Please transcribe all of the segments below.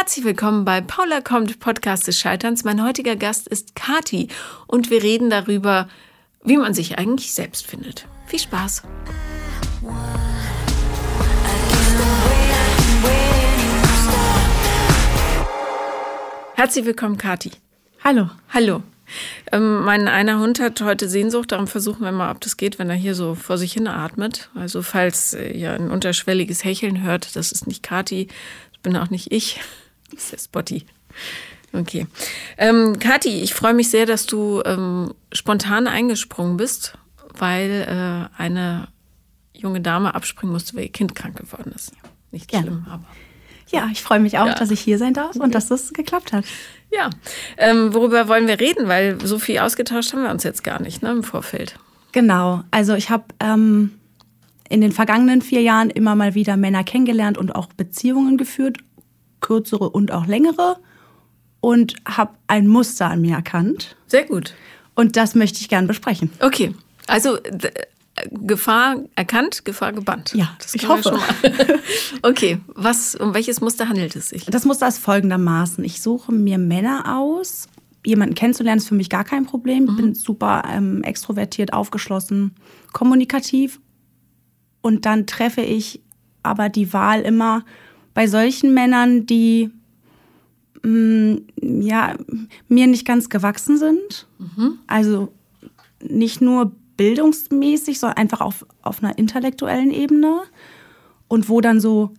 Herzlich willkommen bei Paula kommt, Podcast des Scheiterns. Mein heutiger Gast ist Kati und wir reden darüber, wie man sich eigentlich selbst findet. Viel Spaß! Herzlich willkommen, Kati. Hallo. Hallo. Ähm, mein einer Hund hat heute Sehnsucht, darum versuchen wir mal, ob das geht, wenn er hier so vor sich hin atmet. Also falls äh, ihr ein unterschwelliges Hecheln hört, das ist nicht Kati, das bin auch nicht ich, das ist der Spotty. Okay. Ähm, Kathi, ich freue mich sehr, dass du ähm, spontan eingesprungen bist, weil äh, eine junge Dame abspringen musste, weil ihr Kind krank geworden ist. Nicht schlimm, aber. Ja, ich freue mich auch, ja. dass ich hier sein darf und dass das geklappt hat. Ja, ähm, worüber wollen wir reden? Weil so viel ausgetauscht haben wir uns jetzt gar nicht ne, im Vorfeld. Genau, also ich habe ähm, in den vergangenen vier Jahren immer mal wieder Männer kennengelernt und auch Beziehungen geführt, kürzere und auch längere, und habe ein Muster an mir erkannt. Sehr gut. Und das möchte ich gern besprechen. Okay, also Gefahr erkannt, Gefahr gebannt. Ja, das ich hoffe. okay, was, um welches Muster handelt es sich? Das Muster ist folgendermaßen. Ich suche mir Männer aus. Jemanden kennenzulernen ist für mich gar kein Problem. Ich mhm. bin super ähm, extrovertiert, aufgeschlossen, kommunikativ. Und dann treffe ich aber die Wahl immer bei solchen Männern, die mh, mm, ja, mir nicht ganz gewachsen sind. Mhm. Also nicht nur bildungsmäßig, sondern einfach auf, auf einer intellektuellen Ebene und wo dann so,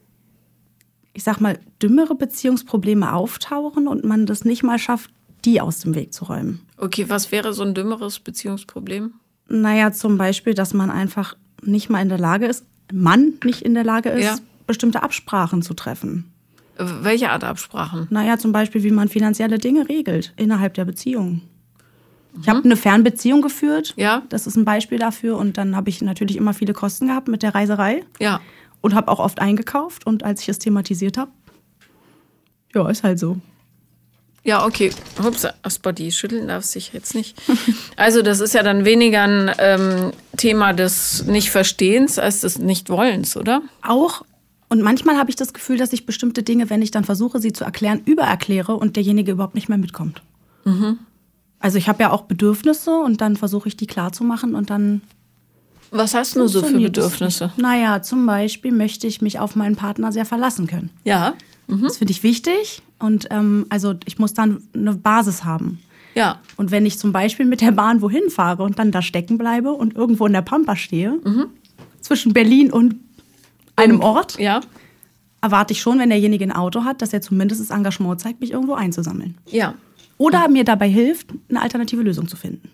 ich sag mal, dümmere Beziehungsprobleme auftauchen und man das nicht mal schafft, die aus dem Weg zu räumen. Okay, was wäre so ein dümmeres Beziehungsproblem? Naja, zum Beispiel, dass man einfach nicht mal in der Lage ist, Mann nicht in der Lage ist, ja. Bestimmte Absprachen zu treffen. Welche Art Absprachen? Naja, zum Beispiel, wie man finanzielle Dinge regelt innerhalb der Beziehung. Ich habe eine Fernbeziehung geführt. Ja. Das ist ein Beispiel dafür. Und dann habe ich natürlich immer viele Kosten gehabt mit der Reiserei. Ja. Und habe auch oft eingekauft. Und als ich es thematisiert habe, ja, ist halt so. Ja, okay. Ups, Spotty, schütteln darf sich jetzt nicht. Also, das ist ja dann weniger ein ähm, Thema des Nicht-Verstehens als des Nicht-Wollens, oder? Auch. Und manchmal habe ich das Gefühl, dass ich bestimmte Dinge, wenn ich dann versuche, sie zu erklären, übererkläre und derjenige überhaupt nicht mehr mitkommt. Mhm. Also ich habe ja auch Bedürfnisse und dann versuche ich die klarzumachen und dann. Was hast du so für Bedürfnisse? Naja, zum Beispiel möchte ich mich auf meinen Partner sehr verlassen können. Ja. Mhm. Das finde ich wichtig und ähm, also ich muss dann eine Basis haben. Ja. Und wenn ich zum Beispiel mit der Bahn wohin fahre und dann da stecken bleibe und irgendwo in der Pampa stehe, mhm. zwischen Berlin und einem Ort, ja. erwarte ich schon, wenn derjenige ein Auto hat, dass er zumindest das Engagement zeigt, mich irgendwo einzusammeln. Ja. Oder mir dabei hilft, eine alternative Lösung zu finden.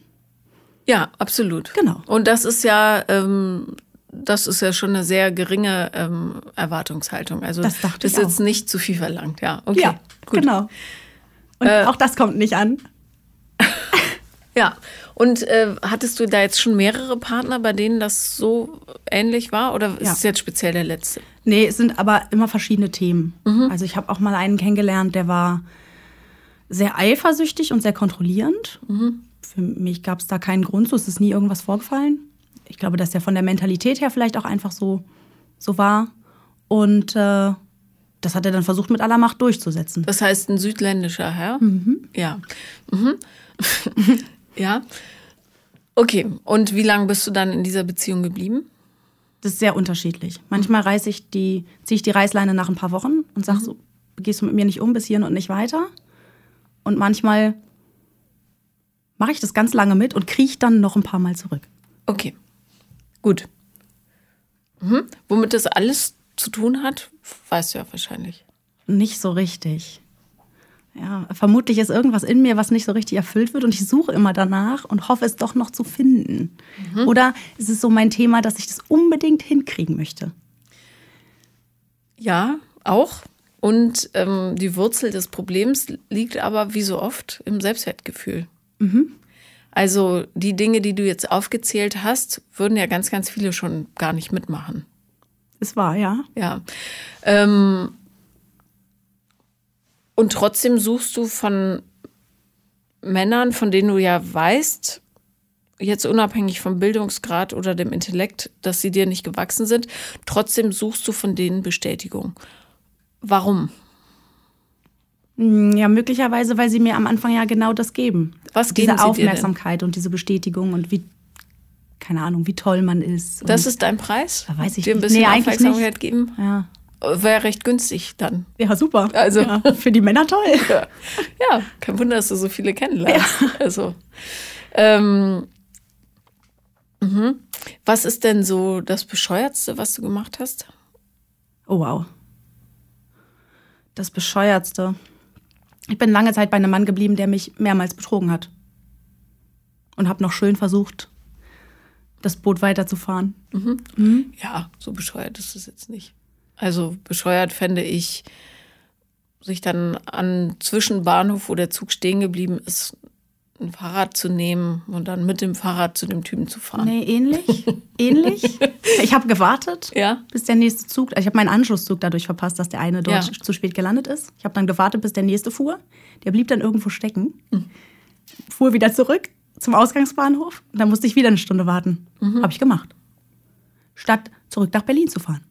Ja, absolut. Genau. Und das ist ja, ähm, das ist ja schon eine sehr geringe ähm, Erwartungshaltung. Also das, das ist jetzt nicht zu viel verlangt. Ja, okay. Ja, gut. genau. Und äh, auch das kommt nicht an. ja. Und äh, hattest du da jetzt schon mehrere Partner, bei denen das so ähnlich war? Oder ist ja. es jetzt speziell der letzte? Nee, es sind aber immer verschiedene Themen. Mhm. Also ich habe auch mal einen kennengelernt, der war sehr eifersüchtig und sehr kontrollierend. Mhm. Für mich gab es da keinen Grund, so es ist nie irgendwas vorgefallen. Ich glaube, dass der von der Mentalität her vielleicht auch einfach so, so war. Und äh, das hat er dann versucht, mit aller Macht durchzusetzen. Das heißt, ein südländischer Herr? Mhm. Ja. Mhm. ja. Okay, und wie lange bist du dann in dieser Beziehung geblieben? Das ist sehr unterschiedlich. Manchmal reiße ich die, ziehe ich die Reißleine nach ein paar Wochen und sage mhm. so, gehst du mit mir nicht um bis hierhin und nicht weiter. Und manchmal mache ich das ganz lange mit und krieche dann noch ein paar Mal zurück. Okay, gut. Mhm. Womit das alles zu tun hat, weißt du ja wahrscheinlich. Nicht so richtig. Ja, vermutlich ist irgendwas in mir, was nicht so richtig erfüllt wird und ich suche immer danach und hoffe es doch noch zu finden. Mhm. Oder ist es so mein Thema, dass ich das unbedingt hinkriegen möchte? Ja, auch. Und ähm, die Wurzel des Problems liegt aber wie so oft im Selbstwertgefühl. Mhm. Also die Dinge, die du jetzt aufgezählt hast, würden ja ganz, ganz viele schon gar nicht mitmachen. Es war, ja. Ja. Ähm, und trotzdem suchst du von Männern, von denen du ja weißt, jetzt unabhängig vom Bildungsgrad oder dem Intellekt, dass sie dir nicht gewachsen sind, trotzdem suchst du von denen Bestätigung. Warum? Mm, Ja, möglicherweise, weil sie mir am Anfang ja genau das geben. Was geben Diese sie? Aufmerksamkeit und diese Bestätigung und wie, keine Ahnung, wie toll man ist. Das ist dein Preis? Da weiß ich Dir ein bisschen Nee, Aufmerksamkeit geben? ja. Wäre recht günstig dann. ja, super. Also- ja, für die Männer toll. Ja. ja, kein Wunder, dass du so viele kennenlernst. Also, ähm, mhm. Was ist denn so das Bescheuertste, was du gemacht hast? Oh, wow. Das Bescheuertste. Ich bin lange Zeit bei einem Mann geblieben, der mich mehrmals betrogen hat. Und habe noch schön versucht, das Boot weiterzufahren. Ja, so bescheuert ist es jetzt nicht. Also bescheuert fände ich, sich dann an Zwischenbahnhof, wo der Zug stehen geblieben ist, ein Fahrrad zu nehmen und dann mit dem Fahrrad zu dem Typen zu fahren. Nee, ähnlich. ähnlich. Ich habe gewartet, Ja? bis der nächste Zug. Also ich habe meinen Anschlusszug dadurch verpasst, dass der eine dort Ja. zu spät gelandet ist. Ich habe dann gewartet, bis der nächste fuhr. Der blieb dann irgendwo stecken. Mhm. Fuhr wieder zurück zum Ausgangsbahnhof. Und dann musste ich wieder eine Stunde warten. Mhm. Habe ich gemacht. Statt zurück nach Berlin zu fahren.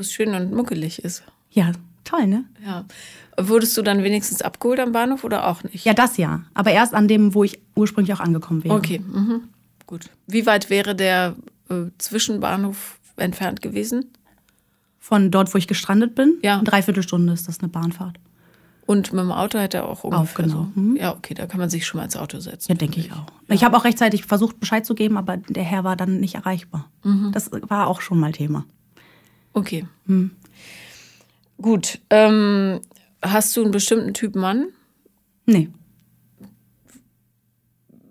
Wo es schön und muckelig ist. Ja, toll, ne? Ja. Wurdest du dann wenigstens abgeholt am Bahnhof oder auch nicht? Ja, das ja. Aber erst an dem, wo ich ursprünglich auch angekommen wäre. Okay, mhm. gut. Wie weit wäre der äh, Zwischenbahnhof entfernt gewesen? Von dort, wo ich gestrandet bin, Ja. eine Dreiviertelstunde ist das eine Bahnfahrt. Und mit dem Auto hätte er auch ungefähr genau. so. Mhm. Ja, okay, da kann man sich schon mal ins Auto setzen. Ja, denke ich auch. Ich habe auch rechtzeitig versucht, Bescheid zu geben, aber der Herr war dann nicht erreichbar. Mhm. Das war auch schon mal Thema. Okay. Gut. Ähm, hast du einen bestimmten Typ Mann? Nee.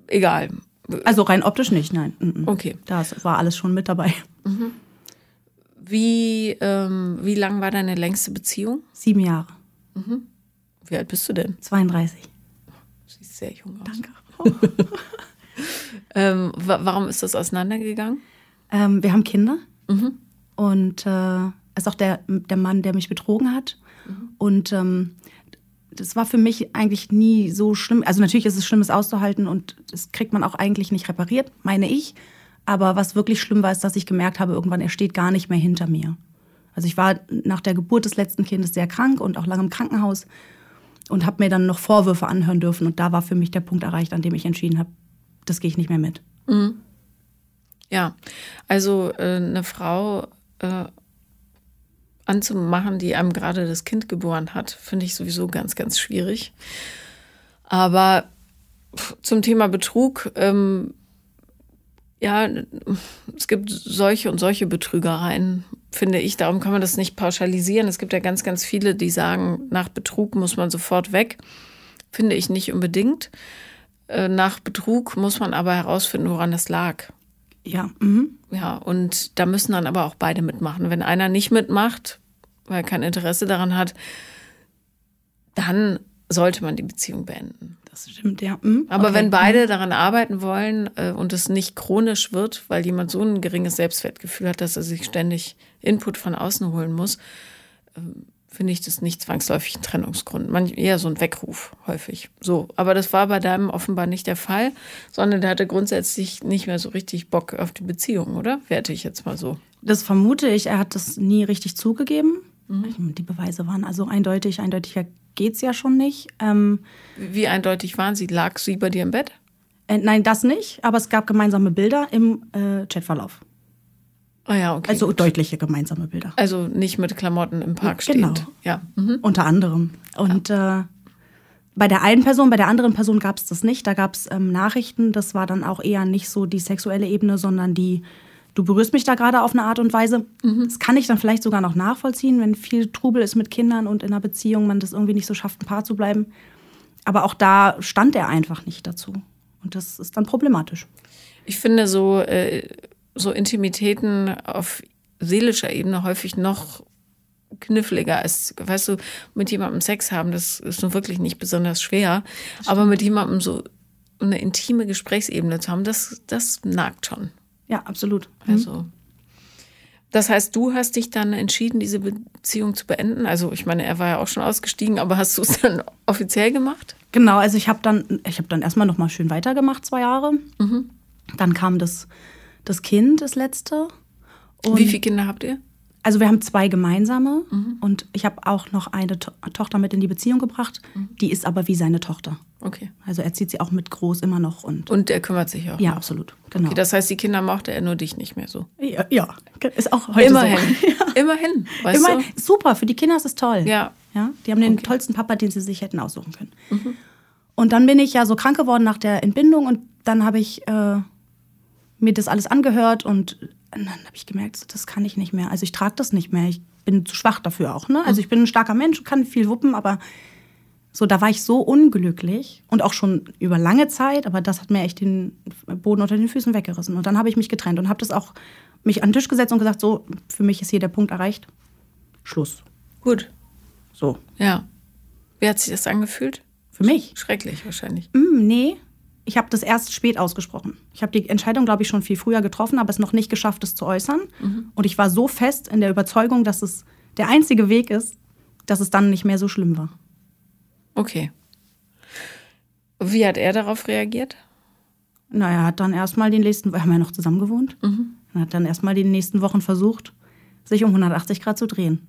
Egal. Also rein optisch nicht, nein. Mhm. Okay. Das war alles schon mit dabei. Wie, ähm, wie lang war deine längste Beziehung? Sieben Jahre. Wie alt bist du denn? 32. Siehst sehr jung aus. Danke. Ähm, wa warum ist das auseinandergegangen? Ähm, wir haben Kinder. Und äh, ist auch der, der Mann, der mich betrogen hat. Und ähm, das war für mich eigentlich nie so schlimm. Also natürlich ist es schlimm, es auszuhalten und das kriegt man auch eigentlich nicht repariert, meine ich. Aber was wirklich schlimm war, ist, dass ich gemerkt habe, irgendwann, er steht gar nicht mehr hinter mir. Also ich war nach der Geburt des letzten Kindes sehr krank und auch lange im Krankenhaus und habe mir dann noch Vorwürfe anhören dürfen. Und da war für mich der Punkt erreicht, an dem ich entschieden habe, das gehe ich nicht mehr mit. Ja, also äh, eine Frau äh, anzumachen, die einem gerade das Kind geboren hat, finde ich sowieso ganz, ganz schwierig. Aber zum Thema Betrug, ähm, ja, es gibt solche und solche Betrügereien, finde ich. Darum kann man das nicht pauschalisieren. Es gibt ja ganz, ganz viele, die sagen, nach Betrug muss man sofort weg. Finde ich nicht unbedingt. Äh, Nach Betrug muss man aber herausfinden, woran das lag. Ja, mhm. Ja, und da müssen dann aber auch beide mitmachen. Wenn einer nicht mitmacht, weil er kein Interesse daran hat, dann sollte man die Beziehung beenden. das stimmt, ja. Mhm. Aber Okay. wenn beide daran arbeiten wollen äh, und es nicht chronisch wird, weil jemand so ein geringes Selbstwertgefühl hat, dass er sich ständig Input von außen holen muss, ähm, finde ich das nicht zwangsläufig ein Trennungsgrund. Man, eher so ein Weckruf häufig. So, aber das war bei deinem offenbar nicht der Fall, sondern der hatte grundsätzlich nicht mehr so richtig Bock auf die Beziehung, oder? Werte ich jetzt mal so. Das vermute ich, er hat das nie richtig zugegeben. Mhm. Die Beweise waren also eindeutig, eindeutiger geht's ja schon nicht. Ähm, Wie wie eindeutig waren sie? Lag sie bei dir im Bett? äh, nein, das nicht, aber es gab gemeinsame Bilder im äh, Chatverlauf. Ah ja, okay. Also deutliche gemeinsame Bilder. also nicht mit Klamotten im Park Genau. stehend. Ja. Mhm. Unter anderem. Und äh, bei der einen Person, bei der anderen Person gab es das nicht. Da gab es ähm, Nachrichten. Das war dann auch eher nicht so die sexuelle Ebene, sondern die, du berührst mich da gerade auf eine Art und Weise. Das kann ich dann vielleicht sogar noch nachvollziehen, wenn viel Trubel ist mit Kindern und in einer Beziehung, man das irgendwie nicht so schafft, ein Paar zu bleiben. Aber auch da stand er einfach nicht dazu. Und das ist dann problematisch. Ich finde so, äh, so Intimitäten auf seelischer Ebene häufig noch kniffliger als, weißt du, mit jemandem Sex haben, das ist nun wirklich nicht besonders schwer. Aber mit jemandem so eine intime Gesprächsebene zu haben, das, das nagt schon. Ja, absolut. Also. Das heißt, du hast dich dann entschieden, diese Beziehung zu beenden. Also, ich meine, er war ja auch schon ausgestiegen, aber hast du es dann offiziell gemacht? Genau, also ich habe dann, ich habe dann erstmal noch mal schön weitergemacht, zwei Jahre. Dann kam das, das Kind, das letzte. Und Wie viele Kinder habt ihr? Also wir haben zwei gemeinsame und ich habe auch noch eine to Tochter mit in die Beziehung gebracht. Die ist aber wie seine Tochter. Okay. Also er zieht sie auch mit groß immer noch und Und der kümmert sich auch. ja, noch. absolut. Genau. Okay, das heißt, die Kinder mochte er nur dich nicht mehr so. ja, ja, ist auch heute Immerhin. so. Immerhin. Weißt Immer, du? super, für die Kinder ist es toll. Ja. ja die haben den tollsten Papa, den sie sich hätten aussuchen können. Und dann bin ich ja so krank geworden nach der Entbindung und dann habe ich äh, mir das alles angehört und dann habe ich gemerkt, das kann ich nicht mehr. Also ich trage das nicht mehr. Ich bin zu schwach dafür auch. Ne? Also ich bin ein starker Mensch, kann viel wuppen, aber so, da war ich so unglücklich und auch schon über lange Zeit, aber das hat mir echt den Boden unter den Füßen weggerissen. Und dann habe ich mich getrennt und habe das auch mich an den Tisch gesetzt und gesagt, so, für mich ist hier der Punkt erreicht. Schluss. Gut. So. Ja. Wie hat sich das angefühlt? Für mich? Schrecklich wahrscheinlich. Mm, nee. Ich habe das erst spät ausgesprochen. Ich habe die Entscheidung, glaube ich, schon viel früher getroffen, aber es noch nicht geschafft, es zu äußern. Und ich war so fest in der Überzeugung, dass es der einzige Weg ist, dass es dann nicht mehr so schlimm war. Okay. Wie hat er darauf reagiert? Na, er hat dann erstmal den nächsten, wir haben ja noch zusammen gewohnt, er hat dann erstmal die nächsten Wochen versucht, sich um 180 Grad zu drehen.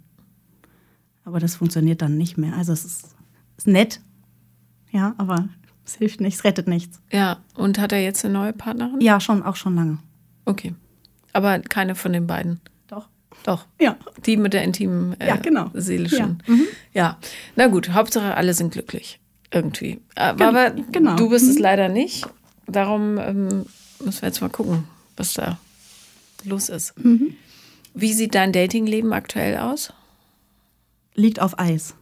Aber das funktioniert dann nicht mehr. Also es ist, ist nett, ja, aber es hilft nichts, rettet nichts. Ja. Und hat er jetzt eine neue Partnerin? Ja, schon, auch schon lange. Okay. Aber keine von den beiden. Doch. Doch. Ja. Die mit der intimen äh, Ja, genau. seelischen. Ja. Mhm. Ja. Na gut, Hauptsache alle sind glücklich. Irgendwie. Aber, aber genau. du bist es leider nicht. Darum ähm, müssen wir jetzt mal gucken, was da los ist. Mhm. Wie sieht dein Datingleben aktuell aus? Liegt auf Eis.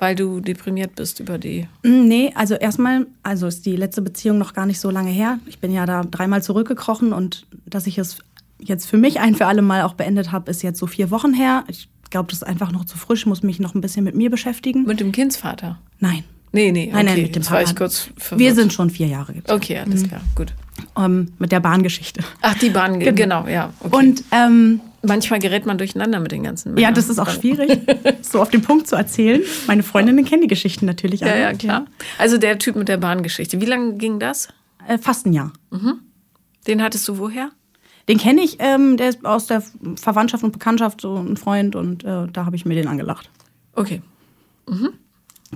Weil du deprimiert bist über die. Mm, Nee, also erstmal, also ist die letzte Beziehung noch gar nicht so lange her. Ich bin ja da dreimal zurückgekrochen und dass ich es jetzt für mich ein für alle Mal auch beendet habe, ist jetzt so vier Wochen her. Ich glaube, das ist einfach noch zu frisch, muss mich noch ein bisschen mit mir beschäftigen. Mit dem Kindsvater? Nein. Nee, nee. Okay. Nein, nein, mit dem verwirrt. Wir sind schon vier Jahre getrennt. Okay, alles klar. Gut. Ähm, mit der Bahngeschichte. Ach, die Bahn, genau, ja. Okay. Und ähm, manchmal gerät man durcheinander mit den ganzen Männern. ja, das ist auch schwierig, so auf den Punkt zu erzählen. Meine Freundinnen kennen die Geschichten natürlich Ja, alle. ja, klar. Also der Typ mit der Bahngeschichte. Wie lange ging das? Äh, fast ein Jahr. Den hattest du woher? Den kenne ich, ähm, der ist aus der Verwandtschaft und Bekanntschaft, so ein Freund und äh, da habe ich mir den angelacht. Okay.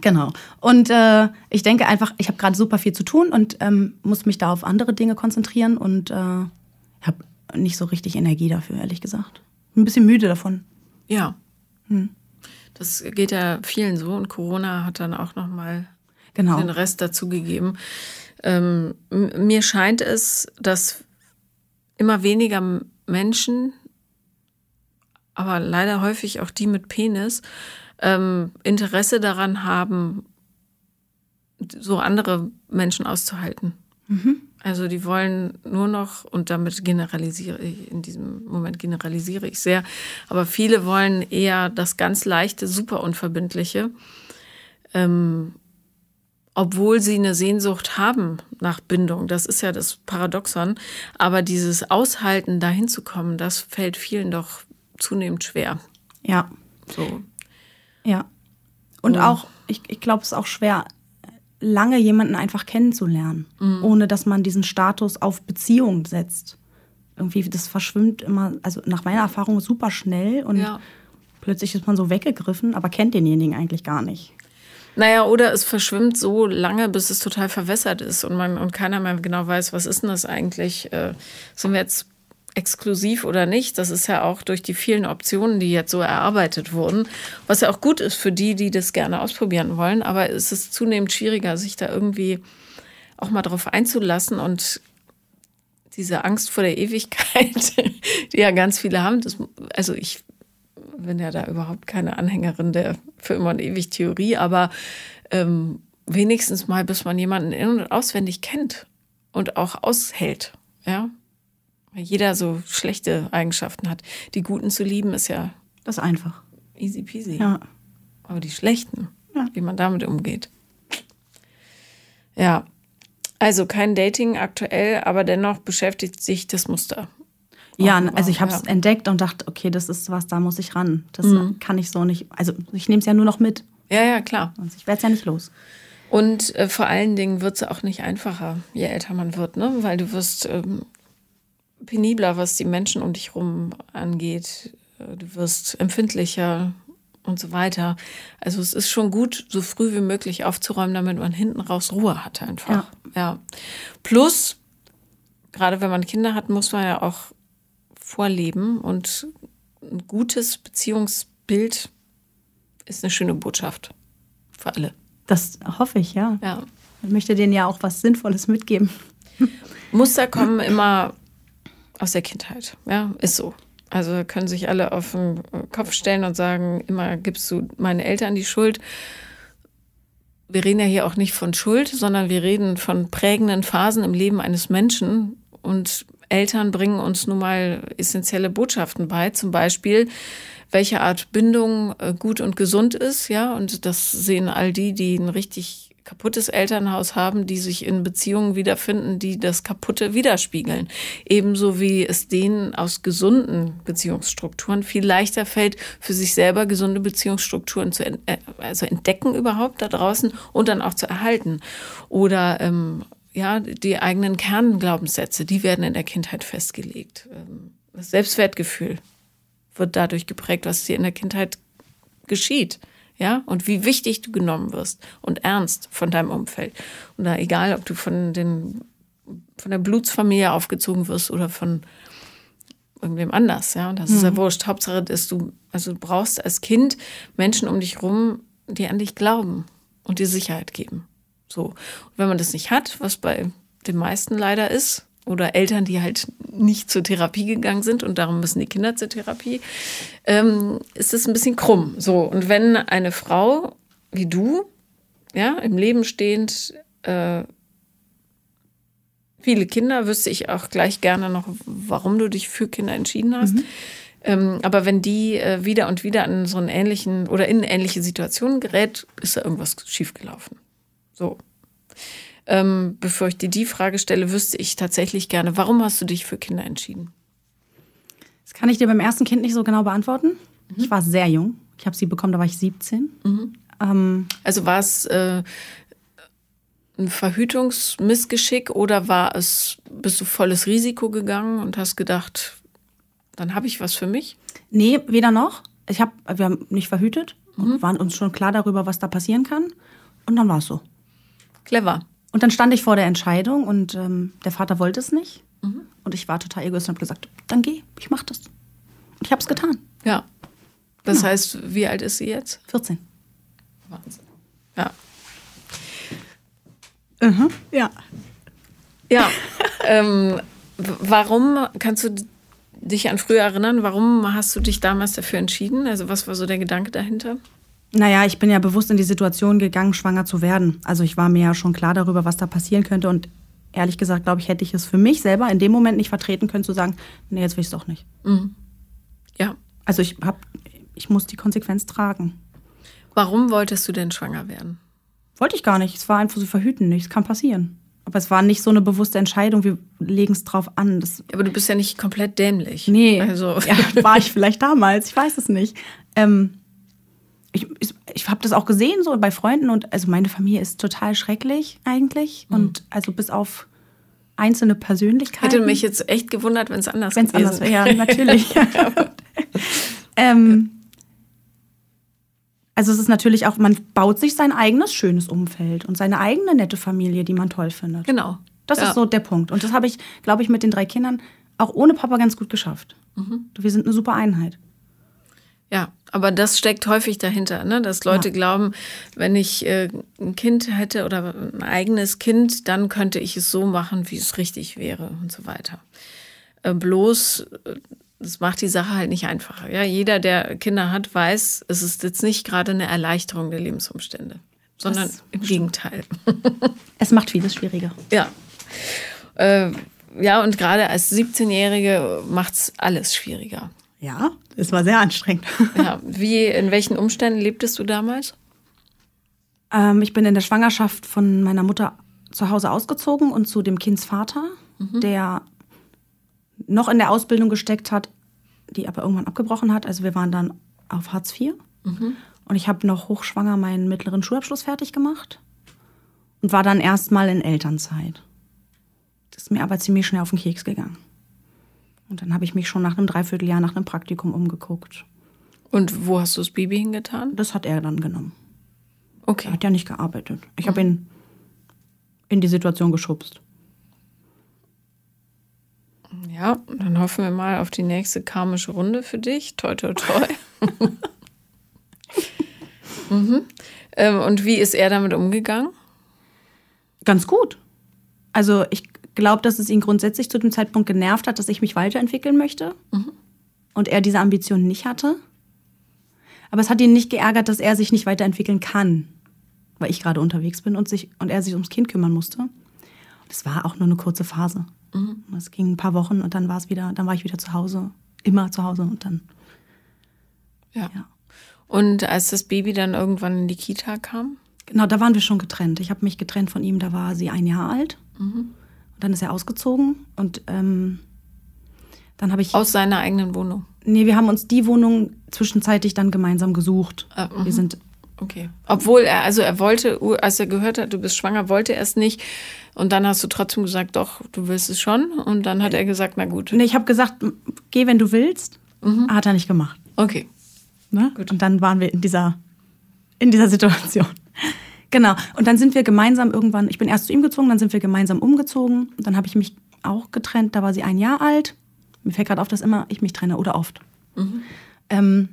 Genau. Und äh, ich denke einfach, ich habe gerade super viel zu tun und ähm, muss mich da auf andere Dinge konzentrieren und äh, nicht so richtig Energie dafür, ehrlich gesagt. Ein bisschen müde davon. Ja. Das geht ja vielen so und Corona hat dann auch noch mal Genau. den Rest dazugegeben. Ähm, mir scheint es, dass immer weniger Menschen, aber leider häufig auch die mit Penis, ähm, Interesse daran haben, so andere Menschen auszuhalten. Also die wollen nur noch, und damit generalisiere ich, in diesem Moment generalisiere ich sehr, aber viele wollen eher das ganz leichte, super unverbindliche, ähm, obwohl sie eine Sehnsucht haben nach Bindung. Das ist ja das Paradoxon. Aber dieses Aushalten, dahin zu kommen, das fällt vielen doch zunehmend schwer. Ja, So. ja. Und Oh. auch, ich, ich glaube, es ist auch schwer, lange jemanden einfach kennenzulernen, ohne dass man diesen Status auf Beziehung setzt. Irgendwie, das verschwimmt immer, also nach meiner Erfahrung super schnell und Ja. plötzlich ist man so weggegriffen, aber kennt denjenigen eigentlich gar nicht. Naja, oder es verschwimmt so lange, bis es total verwässert ist und man und keiner mehr genau weiß, was ist denn das eigentlich? Äh, sind wir jetzt exklusiv oder nicht? Das ist ja auch durch die vielen Optionen, die jetzt so erarbeitet wurden, was ja auch gut ist für die, die das gerne ausprobieren wollen. Aber es ist zunehmend schwieriger, sich da irgendwie auch mal drauf einzulassen und diese Angst vor der Ewigkeit, die ja ganz viele haben. Das, also ich bin ja da überhaupt keine Anhängerin der für immer und ewig Theorie, aber ähm, wenigstens mal, bis man jemanden in- und auswendig kennt und auch aushält. Ja, weil jeder so schlechte Eigenschaften hat. Die guten zu lieben ist ja Das ist einfach. easy peasy. Ja. Aber die schlechten, Ja. wie man damit umgeht. Ja, also kein Dating aktuell, aber dennoch beschäftigt sich das Muster. Ja, Auch- also ich habe es ja. entdeckt und dachte, okay, das ist was, da muss ich ran. Das Mhm. kann ich so nicht. Also ich nehme es ja nur noch mit. Ja, ja, klar. Also ich werde es ja nicht los. Und äh, vor allen Dingen wird es auch nicht einfacher, je älter man wird, ne? Weil du wirst ähm, penibler, was die Menschen um dich rum angeht. äh, du wirst empfindlicher und so weiter. Also es ist schon gut, so früh wie möglich aufzuräumen, damit man hinten raus Ruhe hat einfach. Ja. ja. Plus, gerade wenn man Kinder hat, muss man ja auch vorleben und ein gutes Beziehungsbild ist eine schöne Botschaft für alle. Das hoffe ich, ja. Ja. Ich möchte denen ja auch was Sinnvolles mitgeben. Muster kommen immer aus der Kindheit. Ja, ist so. Also können sich alle auf den Kopf stellen und sagen, immer gibst du meinen Eltern die Schuld. Wir reden ja hier auch nicht von Schuld, sondern wir reden von prägenden Phasen im Leben eines Menschen. Und Eltern bringen uns nun mal essentielle Botschaften bei, zum Beispiel, welche Art Bindung äh, gut und gesund ist, ja. Und das sehen all die, die ein richtig kaputtes Elternhaus haben, die sich in Beziehungen wiederfinden, die das Kaputte widerspiegeln. Ebenso wie es denen aus gesunden Beziehungsstrukturen viel leichter fällt, für sich selber gesunde Beziehungsstrukturen zu äh, also entdecken überhaupt da draußen und dann auch zu erhalten. Oder ähm, ja, die eigenen Kernglaubenssätze, die werden in der Kindheit festgelegt. Ähm, das Selbstwertgefühl wird dadurch geprägt, was dir in der Kindheit geschieht ja, und wie wichtig du genommen wirst und ernst von deinem Umfeld. Und da egal, ob du von den, von der Blutsfamilie aufgezogen wirst oder von irgendwem anders, ja, das mhm. ist ja mhm. wurscht. Hauptsache, dass du, also du brauchst als Kind Menschen um dich rum, die an dich glauben und dir Sicherheit geben. So. Und wenn man das nicht hat, was bei den meisten leider ist, oder Eltern, die halt nicht zur Therapie gegangen sind und darum müssen die Kinder zur Therapie, ähm, ist es ein bisschen krumm. So, und wenn eine Frau wie du, ja, im Leben stehend, äh, viele Kinder, wüsste ich auch gleich gerne noch, warum du dich für Kinder entschieden hast. Mhm. Ähm, aber wenn die äh, wieder und wieder an so einen ähnlichen oder in ähnliche Situationen gerät, ist da irgendwas schiefgelaufen. So. Ähm, bevor ich dir die Frage stelle, wüsste ich tatsächlich gerne, warum hast du dich für Kinder entschieden? Das kann ich dir beim ersten Kind nicht so genau beantworten. Mhm. Ich war sehr jung. Ich habe sie bekommen, da war ich 17. Mhm. Ähm, also war es äh, ein Verhütungsmissgeschick oder war es, bist du volles Risiko gegangen und hast gedacht, dann habe ich was für mich? Nee, weder noch. Ich hab, wir haben nicht verhütet mhm. waren uns schon klar darüber, was da passieren kann. Und dann war es so. Clever. Und dann stand ich vor der Entscheidung und ähm, der Vater wollte es nicht. Mhm. Und ich war total egoistisch und habe gesagt, dann geh, ich mach das. Und ich habe es getan. Ja. Das genau. heißt, wie alt ist sie jetzt? 14. Wahnsinn. Ja. Mhm. Ja. Ja. ähm, warum kannst du dich an früher erinnern? Warum hast du dich damals dafür entschieden? Also was war so der Gedanke dahinter? Naja, ich bin ja bewusst in die Situation gegangen, schwanger zu werden. Also ich war mir ja schon klar darüber, was da passieren könnte. Und ehrlich gesagt, glaube ich, hätte ich es für mich selber in dem Moment nicht vertreten können, zu sagen, nee, jetzt will ich es doch nicht. Mhm. Ja. Also ich hab, ich muss die Konsequenz tragen. Warum wolltest du denn schwanger werden? Wollte ich gar nicht. Es war einfach so verhüten. Nichts kann passieren. Aber es war nicht so eine bewusste Entscheidung, wir legen es drauf an. Das aber du bist ja nicht komplett dämlich. Nee. Also. Ja, war ich vielleicht damals, ich weiß es nicht. Ähm, ich, ich, ich habe das auch gesehen, so bei Freunden und also meine Familie ist total schrecklich eigentlich. Mhm. Und also bis auf einzelne Persönlichkeiten. Hätte mich jetzt echt gewundert, wenn es anders wenn's gewesen wäre. Ja, natürlich. ähm, also es ist natürlich auch, man baut sich sein eigenes schönes Umfeld und seine eigene nette Familie, die man toll findet. Genau. Das ja. ist so der Punkt. Und das habe ich, glaube ich, mit den drei Kindern auch ohne Papa ganz gut geschafft. Mhm. Wir sind eine super Einheit. Ja, aber das steckt häufig dahinter, ne? dass Leute ja. glauben, wenn ich äh, ein Kind hätte oder ein eigenes Kind, dann könnte ich es so machen, wie es richtig wäre und so weiter. Äh, bloß, äh, das macht die Sache halt nicht einfacher. Ja? Jeder, der Kinder hat, weiß, es ist jetzt nicht gerade eine Erleichterung der Lebensumstände, sondern das im Gegenteil. es macht vieles schwieriger. Ja. Äh, ja, und gerade als 17-Jährige macht es alles schwieriger. Ja, es war sehr anstrengend. Ja, wie, in welchen Umständen lebtest du damals? Ähm, ich bin in der Schwangerschaft von meiner Mutter zu Hause ausgezogen und zu dem Kindsvater, mhm. der noch in der Ausbildung gesteckt hat, die aber irgendwann abgebrochen hat. Also wir waren dann auf Hartz IV. Mhm. Und ich habe noch hochschwanger meinen mittleren Schulabschluss fertig gemacht und war dann erstmal in Elternzeit. Das ist mir aber ziemlich schnell auf den Keks gegangen. Und dann habe ich mich schon nach einem Dreivierteljahr nach einem Praktikum umgeguckt. Und wo hast du das Baby hingetan? Das hat er dann genommen. Okay. Er hat ja nicht gearbeitet. Ich habe ihn in die Situation geschubst. Ja, dann hoffen wir mal auf die nächste karmische Runde für dich. Toi, toi, toi. mhm. ähm, und wie ist er damit umgegangen? Ganz gut. Also ich glaube, dass es ihn grundsätzlich zu dem Zeitpunkt genervt hat, dass ich mich weiterentwickeln möchte. Und er diese Ambition nicht hatte. Aber es hat ihn nicht geärgert, dass er sich nicht weiterentwickeln kann. Weil ich gerade unterwegs bin und, sich, und er sich ums Kind kümmern musste. Es war auch nur eine kurze Phase. Es ging ein paar Wochen und dann war es wieder, dann war ich wieder zu Hause. Immer zu Hause und dann. Ja. Ja. Und als das Baby dann irgendwann in die Kita kam? Genau, da waren wir schon getrennt. Ich habe mich getrennt von ihm, da war sie ein Jahr alt. Und dann ist er ausgezogen und ähm, dann habe ich. Aus seiner eigenen Wohnung. Nee, wir haben uns die Wohnung zwischenzeitlich dann gemeinsam gesucht. Ah, mhm. wir sind. Okay. Obwohl er, also er wollte, als er gehört hat, du bist schwanger, wollte er es nicht. Und dann hast du trotzdem gesagt, doch, du willst es schon. Und dann hat er gesagt, na gut. Nee, ich habe gesagt, geh, wenn du willst. Hat er nicht gemacht. Okay. Ne? Und dann waren wir in dieser, in dieser Situation. Genau. Und dann sind wir gemeinsam irgendwann, ich bin erst zu ihm gezogen, dann sind wir gemeinsam umgezogen. Und dann habe ich mich auch getrennt, da war sie ein Jahr alt. Mir fällt gerade auf, dass immer ich mich trenne oder oft. Ähm,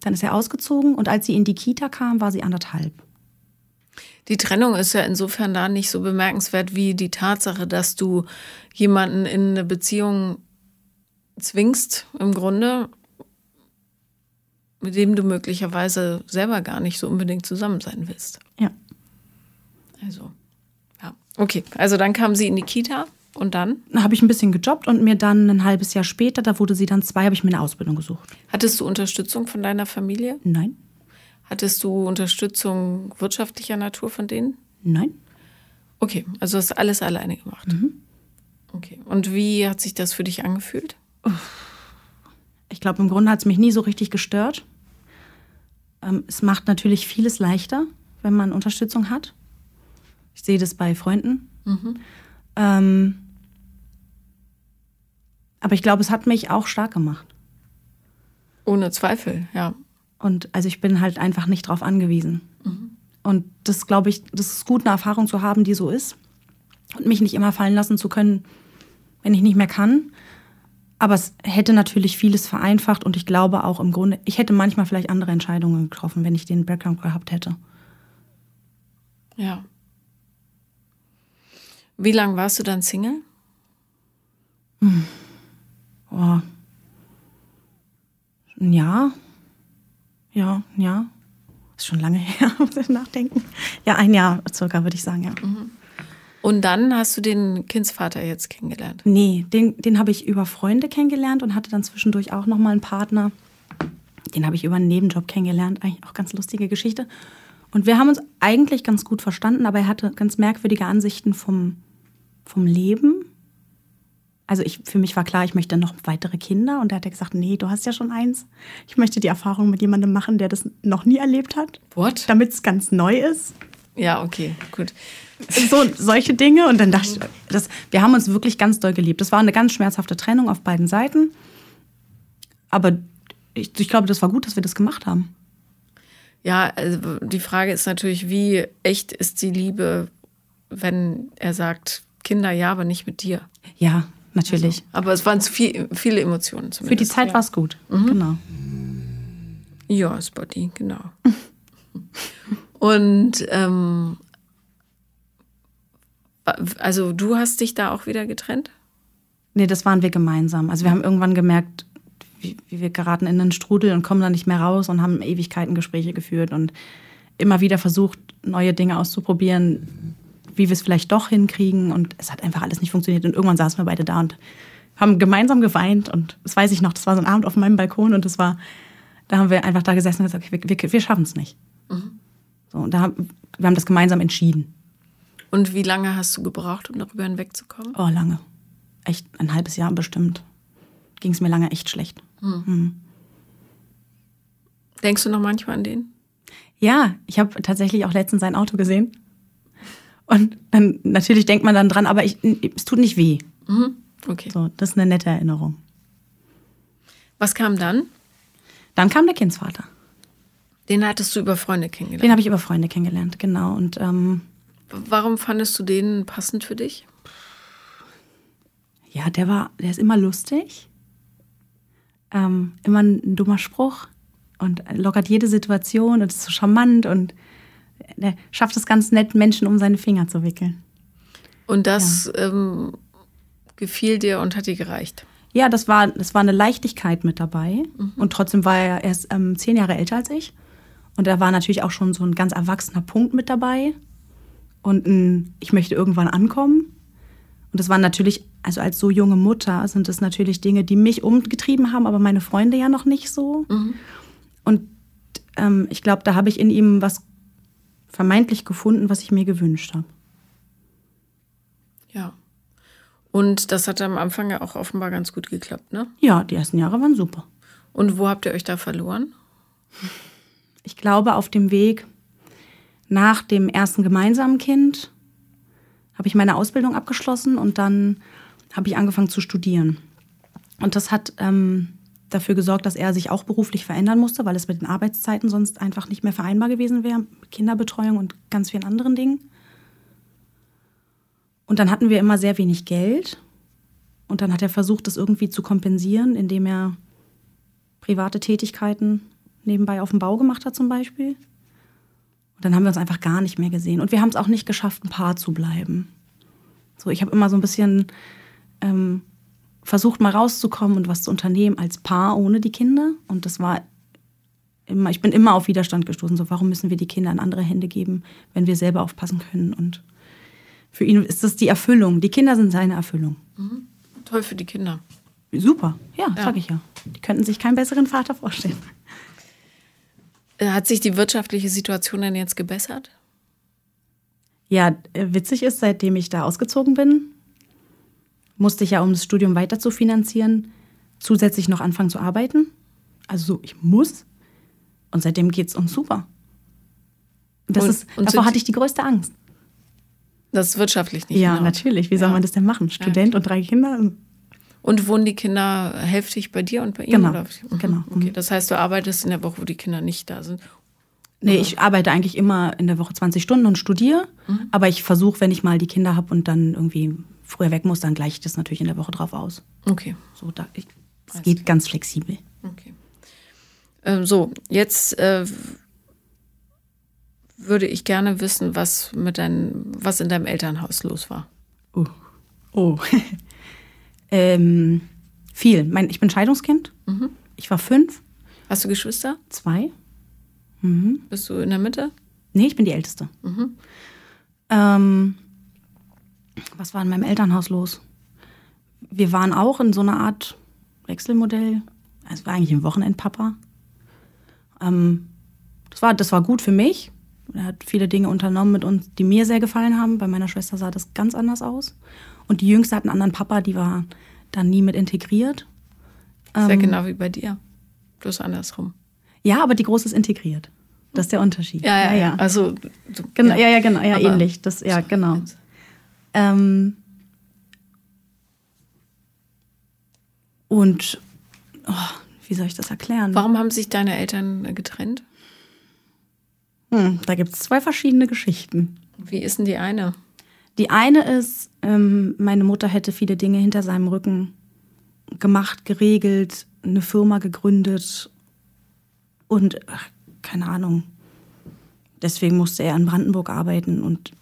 dann ist er ausgezogen und als sie in die Kita kam, war sie anderthalb. Die Trennung ist ja insofern da nicht so bemerkenswert wie die Tatsache, dass du jemanden in eine Beziehung zwingst, im Grunde, mit dem du möglicherweise selber gar nicht so unbedingt zusammen sein willst. Ja. Also, ja. Okay, also dann kam sie in die Kita und dann? Habe ich ein bisschen gejobbt und mir dann ein halbes Jahr später, da wurde sie dann zwei, habe ich mir eine Ausbildung gesucht. Hattest du Unterstützung von deiner Familie? Nein, Hattest du Unterstützung wirtschaftlicher Natur von denen? nein. Okay, also hast du alles alleine gemacht. Okay. Und wie hat sich das für dich angefühlt? Ich glaube, im Grunde hat es mich nie so richtig gestört. Ähm, es macht natürlich vieles leichter, wenn man Unterstützung hat. Ich sehe das bei Freunden. Ähm, aber ich glaube, es hat mich auch stark gemacht. Ohne Zweifel, ja. Und also ich bin halt einfach nicht drauf angewiesen. Und das glaube ich, das ist gut, eine Erfahrung zu haben, die so ist. Und mich nicht immer fallen lassen zu können, wenn ich nicht mehr kann. Aber es hätte natürlich vieles vereinfacht und ich glaube auch im Grunde, ich hätte manchmal vielleicht andere Entscheidungen getroffen, wenn ich den Background gehabt hätte. Ja. Wie lange warst du dann Single? Oh. Ein Jahr? Ja, ein Jahr. Ist schon lange her, muss ich nachdenken. Ja, ein Jahr circa, würde ich sagen, ja. Und dann hast du den Kindsvater jetzt kennengelernt. Nee, den, den habe ich über Freunde kennengelernt und hatte dann zwischendurch auch nochmal einen Partner. Den habe ich über einen Nebenjob kennengelernt. Eigentlich auch ganz lustige Geschichte. Und wir haben uns eigentlich ganz gut verstanden, aber er hatte ganz merkwürdige Ansichten vom, vom Leben. Also ich, für mich war klar, ich möchte noch weitere Kinder. Und er hat ja gesagt, nee, du hast ja schon eins. Ich möchte die Erfahrung mit jemandem machen, der das noch nie erlebt hat. What? Damit es ganz neu ist. Ja, okay, gut. So solche Dinge. Und dann dachte ich, das, wir haben uns wirklich ganz doll geliebt. Das war eine ganz schmerzhafte Trennung auf beiden Seiten. Aber ich, ich glaube, das war gut, dass wir das gemacht haben. Ja, also die Frage ist natürlich, wie echt ist die Liebe, wenn er sagt, Kinder ja, aber nicht mit dir. Ja, natürlich. Aber es waren zu viel, viele Emotionen Für zumindest. die Zeit ja. war es gut. Genau. Ja, Spotty, genau. Und ähm, also du hast dich da auch wieder getrennt? Nee, das waren wir gemeinsam. Also wir haben irgendwann gemerkt, wie, wie wir geraten in einen Strudel und kommen da nicht mehr raus und haben Ewigkeiten Gespräche geführt und immer wieder versucht, neue Dinge auszuprobieren, wie wir es vielleicht doch hinkriegen. Und es hat einfach alles nicht funktioniert. Und irgendwann saßen wir beide da und haben gemeinsam geweint. Und das weiß ich noch, das war so ein Abend auf meinem Balkon und das war, da haben wir einfach da gesessen und gesagt, okay, wir, wir, wir schaffen es nicht. So, und da wir haben das gemeinsam entschieden. Und wie lange hast du gebraucht, um darüber hinwegzukommen? Oh, lange. Echt ein halbes Jahr bestimmt. Ging es mir lange echt schlecht. Denkst du noch manchmal an den? Ja, ich habe tatsächlich auch letztens sein Auto gesehen. Und dann natürlich denkt man dann dran, aber ich, es tut nicht weh. Okay. So, das ist eine nette Erinnerung. Was kam dann? Dann kam der Kindsvater. Den hattest du über Freunde kennengelernt. Den habe ich über Freunde kennengelernt, genau. Und ähm, Warum fandest du den passend für dich? ja, der war, der ist immer lustig. Ähm, immer ein dummer Spruch und lockert jede Situation und ist so charmant und der schafft es ganz nett, Menschen um seine Finger zu wickeln. Und das ähm, gefiel dir und hat dir gereicht. Ja, das war, das war eine Leichtigkeit mit dabei. Und trotzdem war er erst ähm, zehn Jahre älter als ich. Und da war natürlich auch schon so ein ganz erwachsener Punkt mit dabei. Und ein, ich möchte irgendwann ankommen. Und das waren natürlich, also als so junge Mutter sind das natürlich Dinge, die mich umgetrieben haben, aber meine Freunde ja noch nicht so. Und ähm, ich glaube, da habe ich in ihm was vermeintlich gefunden, was ich mir gewünscht habe. Ja. Und das hat am Anfang ja auch offenbar ganz gut geklappt, ne? Ja, die ersten Jahre waren super. Und wo habt ihr euch da verloren? Ich glaube, auf dem Weg nach dem ersten gemeinsamen Kind habe ich meine Ausbildung abgeschlossen und dann habe ich angefangen zu studieren. Und das hat ähm, dafür gesorgt, dass er sich auch beruflich verändern musste, weil es mit den Arbeitszeiten sonst einfach nicht mehr vereinbar gewesen wäre. Kinderbetreuung und ganz vielen anderen Dingen. Und dann hatten wir immer sehr wenig Geld. Und dann hat er versucht, das irgendwie zu kompensieren, indem er private Tätigkeiten nebenbei auf dem Bau gemacht hat zum Beispiel. Und dann haben wir uns einfach gar nicht mehr gesehen. Und wir haben es auch nicht geschafft, ein Paar zu bleiben. So, ich habe immer so ein bisschen ähm, versucht, mal rauszukommen und was zu unternehmen als Paar ohne die Kinder. Und das war immer, ich bin immer auf Widerstand gestoßen. So, warum müssen wir die Kinder in andere Hände geben, wenn wir selber aufpassen können? Und für ihn ist das die Erfüllung. Die Kinder sind seine Erfüllung. Toll für die Kinder. Super, ja, Ja. sag ich ja. Die könnten sich keinen besseren Vater vorstellen. Hat sich die wirtschaftliche Situation denn jetzt gebessert? Ja, äh, witzig ist, seitdem ich da ausgezogen bin, musste ich ja, um das Studium weiter zu finanzieren, zusätzlich noch anfangen zu arbeiten. Also so, ich muss. Und seitdem geht's uns super. Das Und- ist, und davor hatte ich die größte Angst. Das ist wirtschaftlich nicht. Ja, genau. natürlich. Wie soll Ja. man das denn machen? Student und drei Kinder? Und wohnen die Kinder hälftig bei dir und bei ihm? Genau, Oder? Mhm, genau. Okay, das heißt, du arbeitest in der Woche, wo die Kinder nicht da sind. Nee, ich arbeite eigentlich immer in der Woche 20 Stunden und studiere. Aber ich versuche, wenn ich mal die Kinder habe und dann irgendwie früher weg muss, dann gleiche ich das natürlich in der Woche drauf aus. Okay, So, da, ich, es geht ganz flexibel. okay. Ähm, so, jetzt äh, würde ich gerne wissen, was mit dein, was in deinem Elternhaus los war. Oh. oh. ähm, viel. Mein, ich bin Scheidungskind. Ich war fünf, Hast du Geschwister? zwei. Bist du in der Mitte? Nee, ich bin die Älteste. Ähm, was war in meinem Elternhaus los? Wir waren auch in so einer Art Wechselmodell. Es war eigentlich ein Wochenendpapa. Ähm, das, war, das war gut für mich. Er hat viele Dinge unternommen mit uns, die mir sehr gefallen haben. Bei meiner Schwester sah das ganz anders aus. Und die Jüngste hat einen anderen Papa, die war dann nie mit integriert. Sehr Ähm. genau wie bei dir. Bloß andersrum. Ja, aber die Große ist integriert. Das ist der Unterschied. Also, du, Genau, ja, ja, genau, ja, Aber- ähnlich. Das, ja, genau. Ähm, und oh, wie soll ich das erklären? Warum haben sich deine Eltern getrennt? Hm, da gibt es zwei verschiedene Geschichten. Wie ist denn die eine? Die eine ist, ähm, meine Mutter hätte viele Dinge hinter seinem Rücken gemacht, geregelt, eine Firma gegründet und ach, keine Ahnung. Deswegen musste er in Brandenburg arbeiten und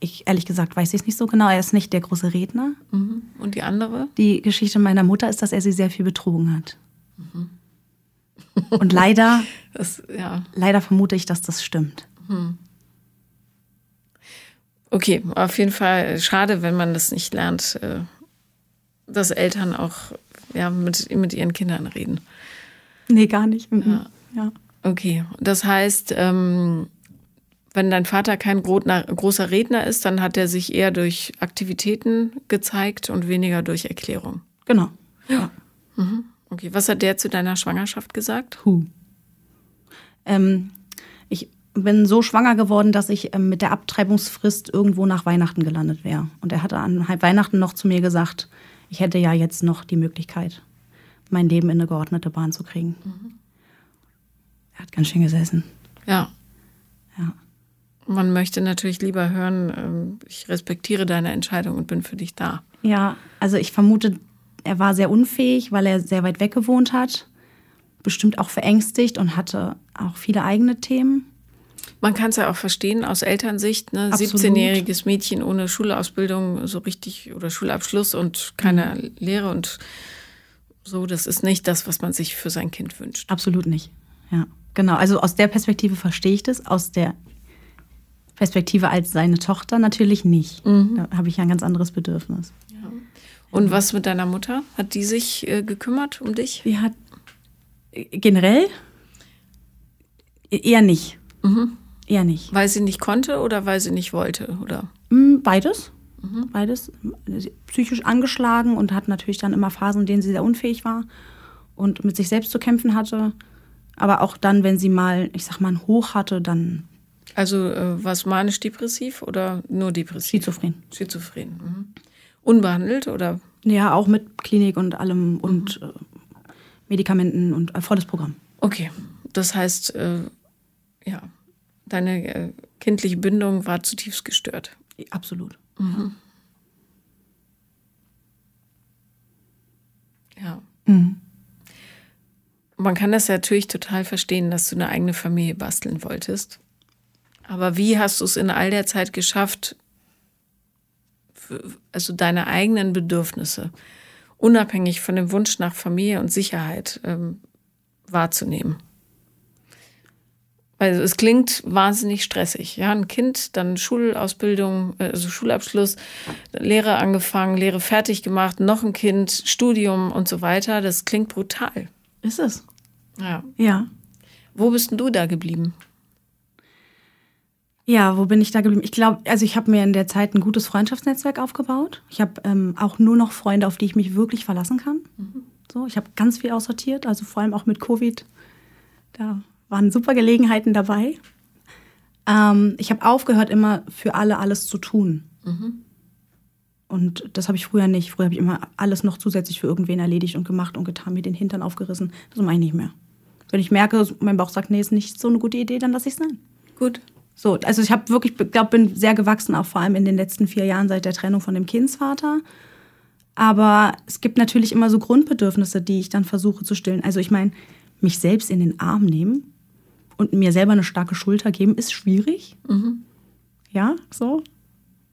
ich ehrlich gesagt weiß ich es nicht so genau. Er ist nicht der große Redner. Mhm. Und die andere? Die Geschichte meiner Mutter ist, dass er sie sehr viel betrogen hat. Und leider, Das, ja. leider vermute ich, dass das stimmt. Okay, auf jeden Fall schade, wenn man das nicht lernt, äh, dass Eltern auch ja, mit, mit ihren Kindern reden. Nee, gar nicht. Mhm. Ja. Ja. Okay, das heißt, ähm, wenn dein Vater kein großer Redner ist, dann hat er sich eher durch Aktivitäten gezeigt und weniger durch Erklärung. Genau. Ja. Okay, was hat der zu deiner Schwangerschaft gesagt? Huh. Ähm, bin so schwanger geworden, dass ich ähm, mit der Abtreibungsfrist irgendwo nach Weihnachten gelandet wäre. Und er hatte an Weihnachten noch zu mir gesagt, ich hätte ja jetzt noch die Möglichkeit, mein Leben in eine geordnete Bahn zu kriegen. Mhm. Er hat ganz schön gesessen. Ja. Ja. Man möchte natürlich lieber hören, ähm, ich respektiere deine Entscheidung und bin für dich da. Ja, also ich vermute, er war sehr unfähig, weil er sehr weit weg gewohnt hat. Bestimmt auch verängstigt und hatte auch viele eigene Themen. Man kann es ja auch verstehen aus Elternsicht, ne? 17-jähriges Mädchen ohne Schulausbildung so richtig oder Schulabschluss und keine mhm. Lehre und so, das ist nicht das, was man sich für sein Kind wünscht. Absolut nicht. Ja, genau. Also aus der Perspektive verstehe ich das, aus der Perspektive als seine Tochter natürlich nicht. Mhm. Da habe ich ja ein ganz anderes Bedürfnis. Ja. Und was mit deiner Mutter? Hat die sich äh, gekümmert um dich? Die hat äh, generell eher nicht. Mhm. Eher nicht. Weil sie nicht konnte oder weil sie nicht wollte, oder? Mm, beides. Mhm. Beides. Psychisch angeschlagen und hat natürlich dann immer Phasen, in denen sie sehr unfähig war und mit sich selbst zu kämpfen hatte. Aber auch dann, wenn sie mal, ich sag mal, ein Hoch hatte, dann. Also äh, was manisch-depressiv oder nur depressiv? Schizophren. Schizophren. Mhm. Unbehandelt oder? Ja, auch mit Klinik und allem und mhm. äh, Medikamenten und äh, volles Programm. Okay. Das heißt, äh, ja, deine äh, kindliche Bindung war zutiefst gestört. Absolut. Mhm. Ja. Mhm. Man kann das ja natürlich total verstehen, dass du eine eigene Familie basteln wolltest. Aber wie hast du es in all der Zeit geschafft, also deine eigenen Bedürfnisse, unabhängig von dem Wunsch nach Familie und Sicherheit, ähm, wahrzunehmen? Also es klingt wahnsinnig stressig. Ja, ein Kind, dann Schulausbildung, also Schulabschluss, Lehre angefangen, Lehre fertig gemacht, noch ein Kind, Studium und so weiter. Das klingt brutal. Ist es? Ja. Ja. Wo bist denn du da geblieben? Ja, wo bin ich da geblieben? Ich glaube, also ich habe mir in der Zeit ein gutes Freundschaftsnetzwerk aufgebaut. Ich habe ähm, auch nur noch Freunde, auf die ich mich wirklich verlassen kann. Mhm. So, ich habe ganz viel aussortiert, also vor allem auch mit Covid. Da waren super Gelegenheiten dabei. Ähm, ich habe aufgehört, immer für alle alles zu tun. Mhm. Und das habe ich früher nicht. Früher habe ich immer alles noch zusätzlich für irgendwen erledigt und gemacht und getan, mir den Hintern aufgerissen. Das mache ich nicht mehr. Wenn ich merke, mein Bauch sagt, nee, ist nicht so eine gute Idee, dann lasse ich es sein. Gut. So, also ich habe wirklich, glaube, bin sehr gewachsen, auch vor allem in den letzten vier Jahren seit der Trennung von dem Kindsvater. Aber es gibt natürlich immer so Grundbedürfnisse, die ich dann versuche zu stillen. Also ich meine, mich selbst in den Arm nehmen und mir selber eine starke Schulter geben, ist schwierig. Mhm. Ja, so.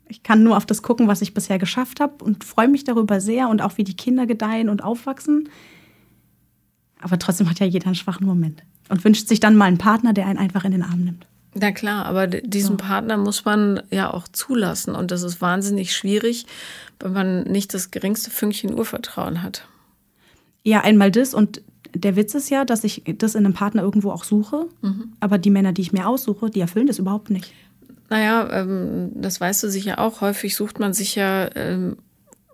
Ich kann nur auf das gucken, was ich bisher geschafft habe und freue mich darüber sehr und auch wie die Kinder gedeihen und aufwachsen. Aber trotzdem hat ja jeder einen schwachen Moment und wünscht sich dann mal einen Partner, der einen einfach in den Arm nimmt. Na klar, aber diesen so. Partner muss man ja auch zulassen und das ist wahnsinnig schwierig, wenn man nicht das geringste Fünkchen Urvertrauen hat. Ja, einmal das und der Witz ist ja, dass ich das in einem Partner irgendwo auch suche, mhm. aber die Männer, die ich mir aussuche, die erfüllen das überhaupt nicht. Naja, ähm, das weißt du sicher auch. Häufig sucht man sich ja ähm,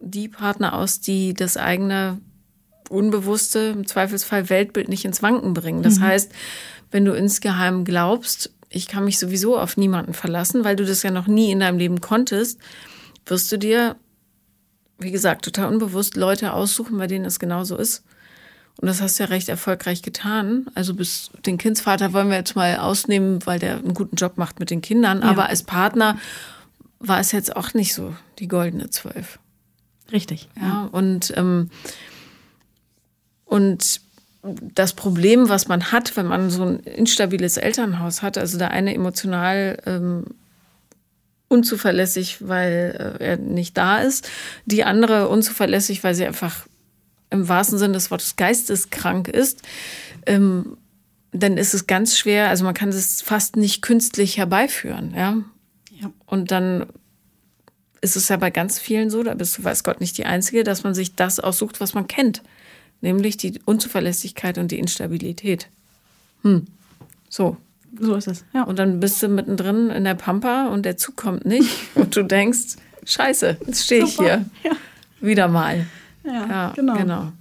die Partner aus, die das eigene unbewusste, im Zweifelsfall Weltbild nicht ins Wanken bringen. Das mhm. heißt, wenn du insgeheim glaubst, ich kann mich sowieso auf niemanden verlassen, weil du das ja noch nie in deinem Leben konntest, wirst du dir, wie gesagt, total unbewusst Leute aussuchen, bei denen es genauso ist. Und das hast du ja recht erfolgreich getan. Also bis den Kindsvater wollen wir jetzt mal ausnehmen, weil der einen guten Job macht mit den Kindern. Ja. Aber als Partner war es jetzt auch nicht so die goldene Zwölf. Richtig. Ja, und, ähm, und das Problem, was man hat, wenn man so ein instabiles Elternhaus hat, also der eine emotional ähm, unzuverlässig, weil äh, er nicht da ist, die andere unzuverlässig, weil sie einfach im wahrsten Sinne des Wortes geisteskrank ist, ähm, dann ist es ganz schwer, also man kann es fast nicht künstlich herbeiführen, ja. ja. Und dann ist es ja bei ganz vielen so, da bist du, weiß Gott, nicht die Einzige, dass man sich das aussucht, was man kennt. Nämlich die Unzuverlässigkeit und die Instabilität. Hm. So. So ist es. Ja. Und dann bist du mittendrin in der Pampa und der Zug kommt nicht und du denkst, scheiße, jetzt stehe ich hier. Ja. Wieder mal. Ja, ja genau. genau.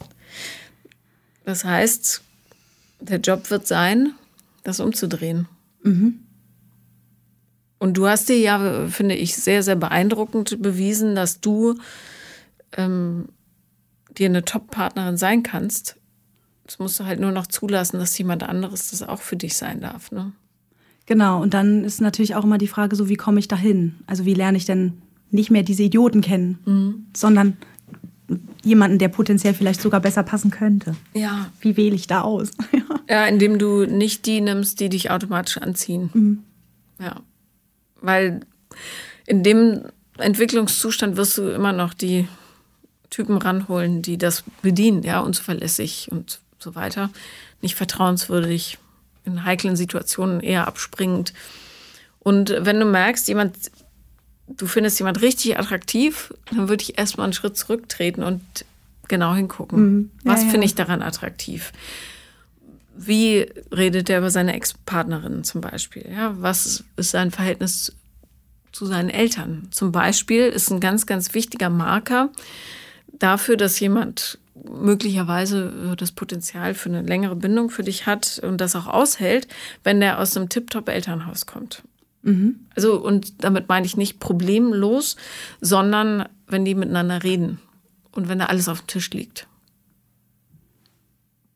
Das heißt, der Job wird sein, das umzudrehen. Mhm. Und du hast dir ja, finde ich, sehr, sehr beeindruckend bewiesen, dass du ähm, dir eine Top-Partnerin sein kannst. Das musst du halt nur noch zulassen, dass jemand anderes das auch für dich sein darf. Ne? Genau, und dann ist natürlich auch immer die Frage, so wie komme ich dahin? Also wie lerne ich denn nicht mehr diese Idioten kennen, mhm. sondern jemanden, der potenziell vielleicht sogar besser passen könnte. Ja. Wie wähle ich da aus? ja, indem du nicht die nimmst, die dich automatisch anziehen. Mhm. Ja. Weil in dem Entwicklungszustand wirst du immer noch die Typen ranholen, die das bedienen, ja, unzuverlässig und so weiter. Nicht vertrauenswürdig, in heiklen Situationen eher abspringend. Und wenn du merkst, jemand du findest jemand richtig attraktiv, dann würde ich erstmal einen Schritt zurücktreten und genau hingucken. Mhm. Ja, Was ja. finde ich daran attraktiv? Wie redet er über seine Ex-Partnerin zum Beispiel? Ja, was ist sein Verhältnis zu seinen Eltern? Zum Beispiel ist ein ganz, ganz wichtiger Marker dafür, dass jemand möglicherweise das Potenzial für eine längere Bindung für dich hat und das auch aushält, wenn der aus einem Tip-Top-Elternhaus kommt. Mhm. Also, und damit meine ich nicht problemlos, sondern wenn die miteinander reden und wenn da alles auf dem Tisch liegt.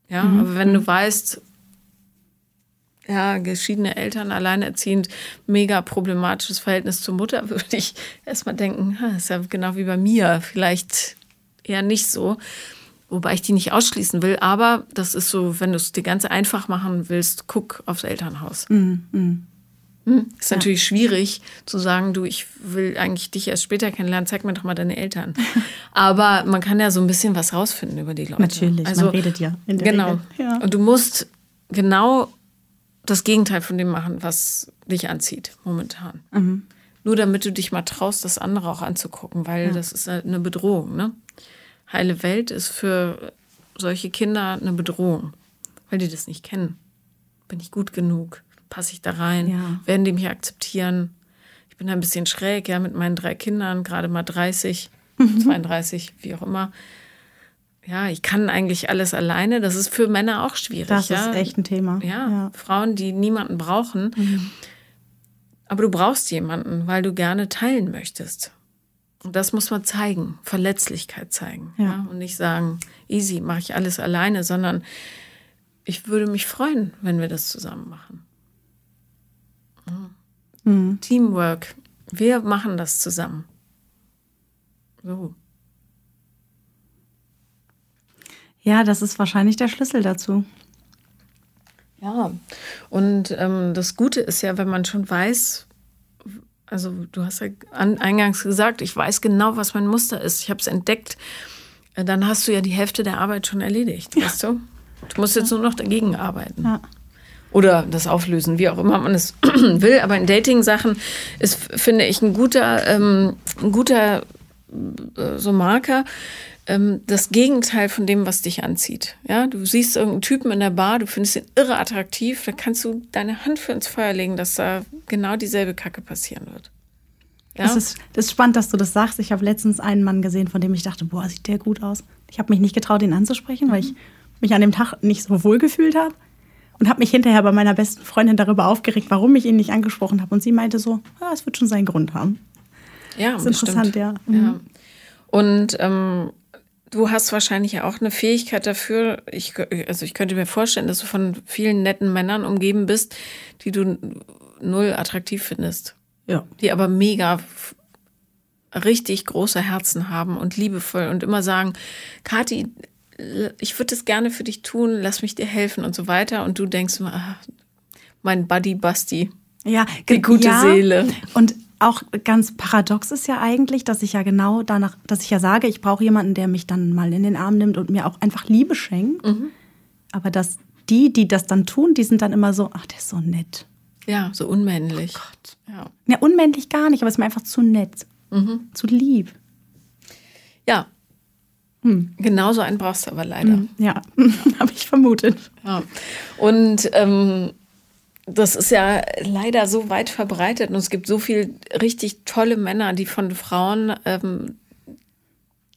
Ja, mhm. aber wenn du mhm. weißt, ja, geschiedene Eltern, alleinerziehend, mega problematisches Verhältnis zur Mutter, würde ich erstmal denken, das ist ja genau wie bei mir, vielleicht eher nicht so. Wobei ich die nicht ausschließen will, aber das ist so, wenn du es dir ganz einfach machen willst, guck aufs Elternhaus. Mhm. Hm? Ist ja. natürlich schwierig zu sagen, du, ich will eigentlich dich erst später kennenlernen, zeig mir doch mal deine Eltern. Aber man kann ja so ein bisschen was rausfinden über die Leute. Natürlich, also, man redet ja. In der genau. Ja. Und du musst genau das Gegenteil von dem machen, was dich anzieht momentan. Mhm. Nur damit du dich mal traust, das andere auch anzugucken, weil ja. das ist halt eine Bedrohung. Ne? Heile Welt ist für solche Kinder eine Bedrohung, weil die das nicht kennen. Bin ich gut genug? Passe ich da rein? Ja. Werden die mich akzeptieren? Ich bin ein bisschen schräg, ja, mit meinen drei Kindern, gerade mal 30, 32, wie auch immer. Ja, ich kann eigentlich alles alleine. Das ist für Männer auch schwierig. Das ja? ist echt ein Thema. Ja, ja. Frauen, die niemanden brauchen. Mhm. Aber du brauchst jemanden, weil du gerne teilen möchtest. Und das muss man zeigen, Verletzlichkeit zeigen. Ja. ja? Und nicht sagen, easy, mache ich alles alleine, sondern ich würde mich freuen, wenn wir das zusammen machen. Mhm. Teamwork. Wir machen das zusammen. So. Ja, das ist wahrscheinlich der Schlüssel dazu. Ja, und ähm, das Gute ist ja, wenn man schon weiß, also du hast ja eingangs gesagt, ich weiß genau, was mein Muster ist, ich habe es entdeckt, äh, dann hast du ja die Hälfte der Arbeit schon erledigt, ja. weißt du? Du musst jetzt nur noch dagegen arbeiten. Ja oder das auflösen, wie auch immer man es will. Aber in Dating-Sachen ist, finde ich, ein guter, ähm, ein guter äh, so Marker, ähm, das Gegenteil von dem, was dich anzieht. Ja, du siehst irgendeinen Typen in der Bar, du findest ihn irre attraktiv, da kannst du deine Hand für ins Feuer legen, dass da genau dieselbe Kacke passieren wird. Ja? Das, ist, das ist spannend, dass du das sagst. Ich habe letztens einen Mann gesehen, von dem ich dachte, boah, sieht der gut aus. Ich habe mich nicht getraut, ihn anzusprechen, mhm. weil ich mich an dem Tag nicht so wohl gefühlt habe und habe mich hinterher bei meiner besten Freundin darüber aufgeregt, warum ich ihn nicht angesprochen habe. Und sie meinte so, ja, es wird schon seinen Grund haben. Ja, das ist interessant, ja. Mhm. ja. Und ähm, du hast wahrscheinlich ja auch eine Fähigkeit dafür. Ich, also ich könnte mir vorstellen, dass du von vielen netten Männern umgeben bist, die du null attraktiv findest. Ja. Die aber mega richtig große Herzen haben und liebevoll und immer sagen, Kathi, ich würde es gerne für dich tun, lass mich dir helfen und so weiter. Und du denkst immer, ach, mein Buddy Basti. Ja, die gute ja, Seele. Und auch ganz paradox ist ja eigentlich, dass ich ja genau danach, dass ich ja sage, ich brauche jemanden, der mich dann mal in den Arm nimmt und mir auch einfach Liebe schenkt. Mhm. Aber dass die, die das dann tun, die sind dann immer so, ach, der ist so nett. Ja, so unmännlich. Oh Gott. Ja. ja, unmännlich gar nicht, aber es ist mir einfach zu nett. Mhm. Zu lieb. Ja, hm. Genauso einen brauchst du aber leider. Hm, ja, habe ich vermutet. Ja. Und ähm, das ist ja leider so weit verbreitet und es gibt so viele richtig tolle Männer, die von Frauen ähm,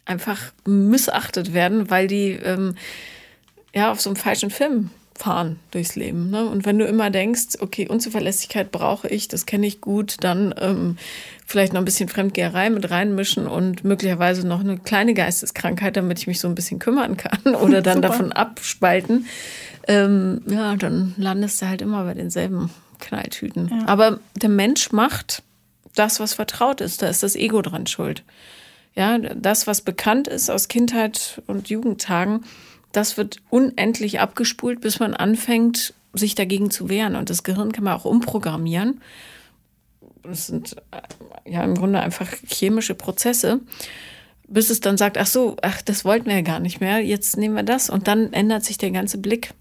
einfach missachtet werden, weil die ähm, ja auf so einem falschen Film fahren durchs Leben. Ne? Und wenn du immer denkst, okay, Unzuverlässigkeit brauche ich, das kenne ich gut, dann ähm, vielleicht noch ein bisschen Fremdgeherei mit reinmischen und möglicherweise noch eine kleine Geisteskrankheit, damit ich mich so ein bisschen kümmern kann oder dann davon abspalten, ähm, ja, dann landest du halt immer bei denselben Knalltüten. Ja. Aber der Mensch macht das, was vertraut ist. Da ist das Ego dran schuld. Ja, das, was bekannt ist aus Kindheit und Jugendtagen, das wird unendlich abgespult, bis man anfängt, sich dagegen zu wehren. Und das Gehirn kann man auch umprogrammieren. Das sind äh, ja im Grunde einfach chemische Prozesse, bis es dann sagt, ach so, ach, das wollten wir ja gar nicht mehr, jetzt nehmen wir das. Und dann ändert sich der ganze Blick.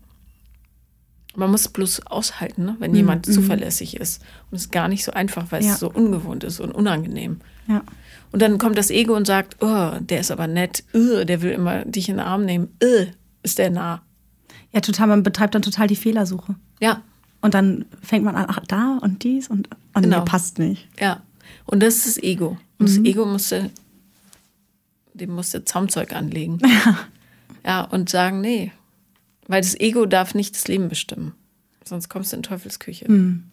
Man muss es bloß aushalten, ne? wenn mhm. jemand mhm. zuverlässig ist. Und es ist gar nicht so einfach, weil ja. es so ungewohnt ist und unangenehm. Ja. Und dann kommt das Ego und sagt, oh, der ist aber nett, oh, der will immer dich in den Arm nehmen, oh, ist der nah. Ja, total, man betreibt dann total die Fehlersuche. Ja. Und dann fängt man an, ach, da und dies und, und genau. nee, passt nicht. Ja. Und das ist das Ego. Und mhm. das Ego musste, dem musste Zaumzeug anlegen. Ja. Ja, und sagen, nee. Weil das Ego darf nicht das Leben bestimmen. Sonst kommst du in Teufelsküche. Mhm.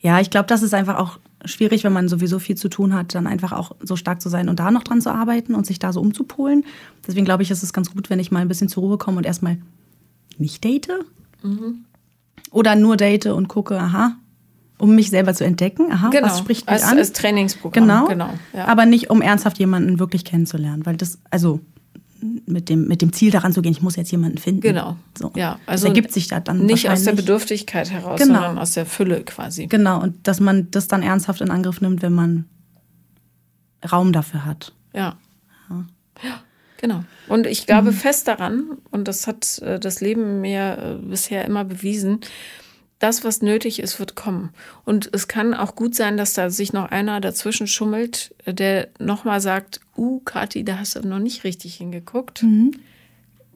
Ja, ich glaube, das ist einfach auch schwierig, wenn man sowieso viel zu tun hat, dann einfach auch so stark zu sein und da noch dran zu arbeiten und sich da so umzupolen. Deswegen glaube ich, ist es ganz gut, wenn ich mal ein bisschen zur Ruhe komme und erstmal nicht date. Mhm. Oder nur date und gucke, aha, um mich selber zu entdecken. Aha, genau. was spricht mich als, an? Als Trainingsprogramm. Genau. genau ja. Aber nicht, um ernsthaft jemanden wirklich kennenzulernen. Weil das, also mit dem, mit dem Ziel daran zu gehen, ich muss jetzt jemanden finden. Genau. So. Ja, also das ergibt sich da dann nicht aus der Bedürftigkeit heraus, genau. sondern aus der Fülle quasi. Genau, und dass man das dann ernsthaft in Angriff nimmt, wenn man Raum dafür hat. Ja. Ja, ja genau. Und ich glaube mhm. fest daran, und das hat äh, das Leben mir äh, bisher immer bewiesen, das, was nötig ist, wird kommen. Und es kann auch gut sein, dass da sich noch einer dazwischen schummelt, der nochmal sagt, uh, Kathi, da hast du noch nicht richtig hingeguckt. Mhm.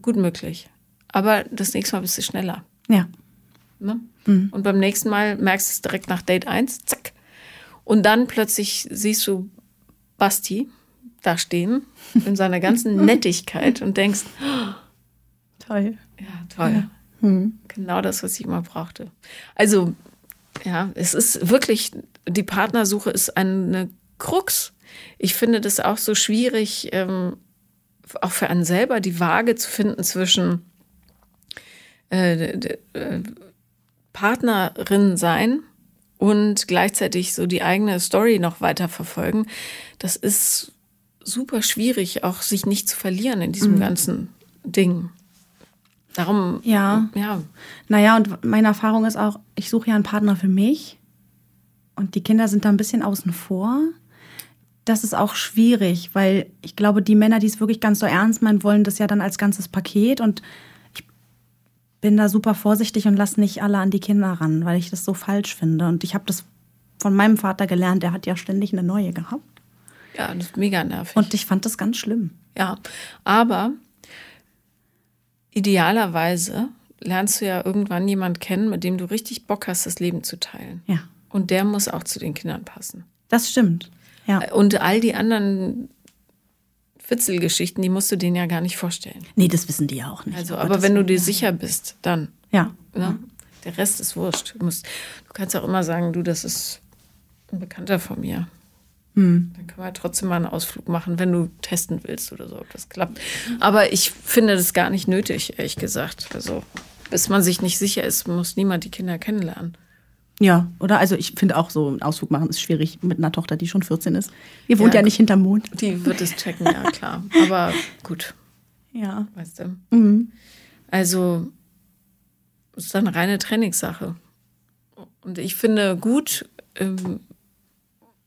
Gut möglich. Aber das nächste Mal bist du schneller. Ja. Ne? Mhm. Und beim nächsten Mal merkst du es direkt nach Date 1, zack. Und dann plötzlich siehst du Basti da stehen in seiner ganzen Nettigkeit und denkst, oh, toll. Ja, toll. Ja. Mhm. Genau das, was ich immer brauchte. Also, ja, es ist wirklich, die Partnersuche ist eine Krux. Ich finde das auch so schwierig, ähm, auch für einen selber die Waage zu finden zwischen äh, äh, Partnerin sein und gleichzeitig so die eigene Story noch weiter verfolgen. Das ist super schwierig, auch sich nicht zu verlieren in diesem mhm. ganzen Ding. Darum, ja. ja. Naja, und meine Erfahrung ist auch, ich suche ja einen Partner für mich und die Kinder sind da ein bisschen außen vor. Das ist auch schwierig, weil ich glaube, die Männer, die es wirklich ganz so ernst meinen, wollen das ja dann als ganzes Paket und ich bin da super vorsichtig und lasse nicht alle an die Kinder ran, weil ich das so falsch finde. Und ich habe das von meinem Vater gelernt, der hat ja ständig eine neue gehabt. Ja, das ist mega nervig. Und ich fand das ganz schlimm. Ja, aber idealerweise lernst du ja irgendwann jemand kennen, mit dem du richtig Bock hast, das Leben zu teilen. Ja. Und der muss auch zu den Kindern passen. Das stimmt. Ja. Und all die anderen Witzelgeschichten, die musst du denen ja gar nicht vorstellen. Nee, das wissen die ja auch nicht. Also, aber, aber wenn du dir sicher bist, dann. Ja. Ne? Der Rest ist wurscht. Du, musst, du kannst auch immer sagen, du, das ist ein Bekannter von mir. Hm. Dann können wir trotzdem mal einen Ausflug machen, wenn du testen willst oder so, ob das klappt. Aber ich finde das gar nicht nötig, ehrlich gesagt. Also, bis man sich nicht sicher ist, muss niemand die Kinder kennenlernen. Ja, oder? Also ich finde auch so, einen Ausflug machen ist schwierig mit einer Tochter, die schon 14 ist. Ihr wohnt ja, ja nicht hinterm Mond. Die wird es checken, ja klar. Aber gut. Ja. Weißt du? Mhm. Also, es ist eine reine Trainingssache. Und ich finde gut, ähm,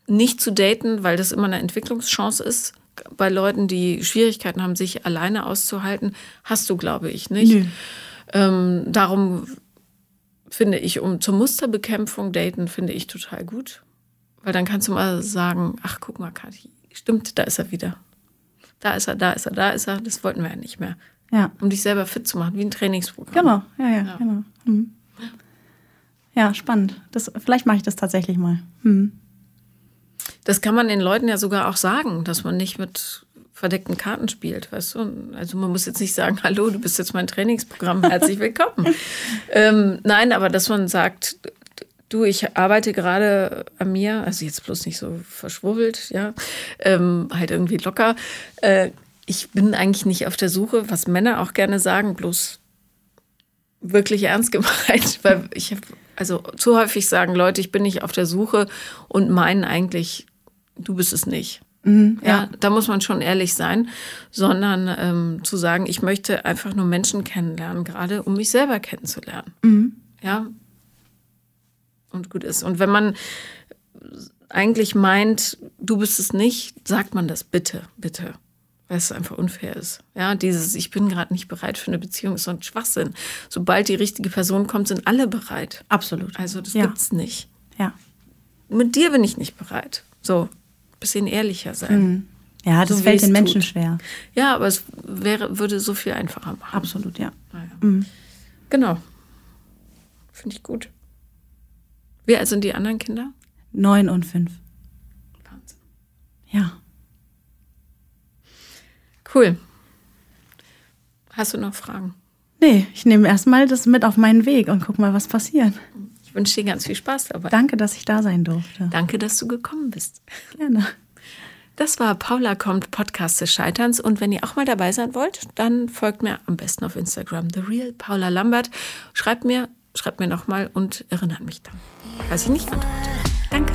nicht zu daten, weil das immer eine Entwicklungschance ist. Bei Leuten, die Schwierigkeiten haben, sich alleine auszuhalten, hast du, glaube ich, nicht. Ähm, darum finde ich, um zur Musterbekämpfung daten, finde ich total gut. Weil dann kannst du mal sagen, ach, guck mal, Kathi, stimmt, da ist er wieder. Da ist er, da ist er, da ist er. Das wollten wir ja nicht mehr. Ja. Um dich selber fit zu machen, wie ein Trainingsprogramm. Genau, ja, ja, ja. genau. Hm. Ja, spannend. Das, vielleicht mache ich das tatsächlich mal. Hm. Das kann man den Leuten ja sogar auch sagen, dass man nicht mit verdeckten Karten spielt, weißt du? Also man muss jetzt nicht sagen, hallo, du bist jetzt mein Trainingsprogramm, herzlich willkommen. ähm, nein, aber dass man sagt, du, ich arbeite gerade an mir, also jetzt bloß nicht so verschwurbelt, ja, ähm, halt irgendwie locker. Äh, ich bin eigentlich nicht auf der Suche, was Männer auch gerne sagen, bloß wirklich ernst gemeint, weil ich also zu häufig sagen Leute, ich bin nicht auf der Suche und meinen eigentlich, du bist es nicht. Mhm, ja. ja. da muss man schon ehrlich sein, sondern ähm, zu sagen, ich möchte einfach nur Menschen kennenlernen, gerade um mich selber kennenzulernen. Mhm. Ja. Und gut ist. Und wenn man eigentlich meint, du bist es nicht, sagt man das bitte, bitte weil es einfach unfair ist. Ja, dieses, ich bin gerade nicht bereit für eine Beziehung, ist so ein Schwachsinn. Sobald die richtige Person kommt, sind alle bereit. Absolut. Also das ja. gibt's nicht. Ja. Mit dir bin ich nicht bereit. So, bisschen ehrlicher sein. Mhm. Ja, das so, fällt den Menschen tut. schwer. Ja, aber es wäre, würde so viel einfacher machen. Absolut, ja. Naja. Mhm. Genau. Finde ich gut. Wie alt sind die anderen Kinder? Neun und fünf. Wahnsinn. Ja. Cool. Hast du noch Fragen? Nee, ich nehme erstmal das mit auf meinen Weg und guck mal, was passiert. Ich wünsche dir ganz viel Spaß dabei. Danke, dass ich da sein durfte. Danke, dass du gekommen bist. Gerne. Das war Paula kommt, Podcast des Scheiterns. Und wenn ihr auch mal dabei sein wollt, dann folgt mir am besten auf Instagram, The Real Paula Lambert. Schreibt mir, schreibt mir nochmal und erinnert mich dann, falls ich nicht antworte. Danke.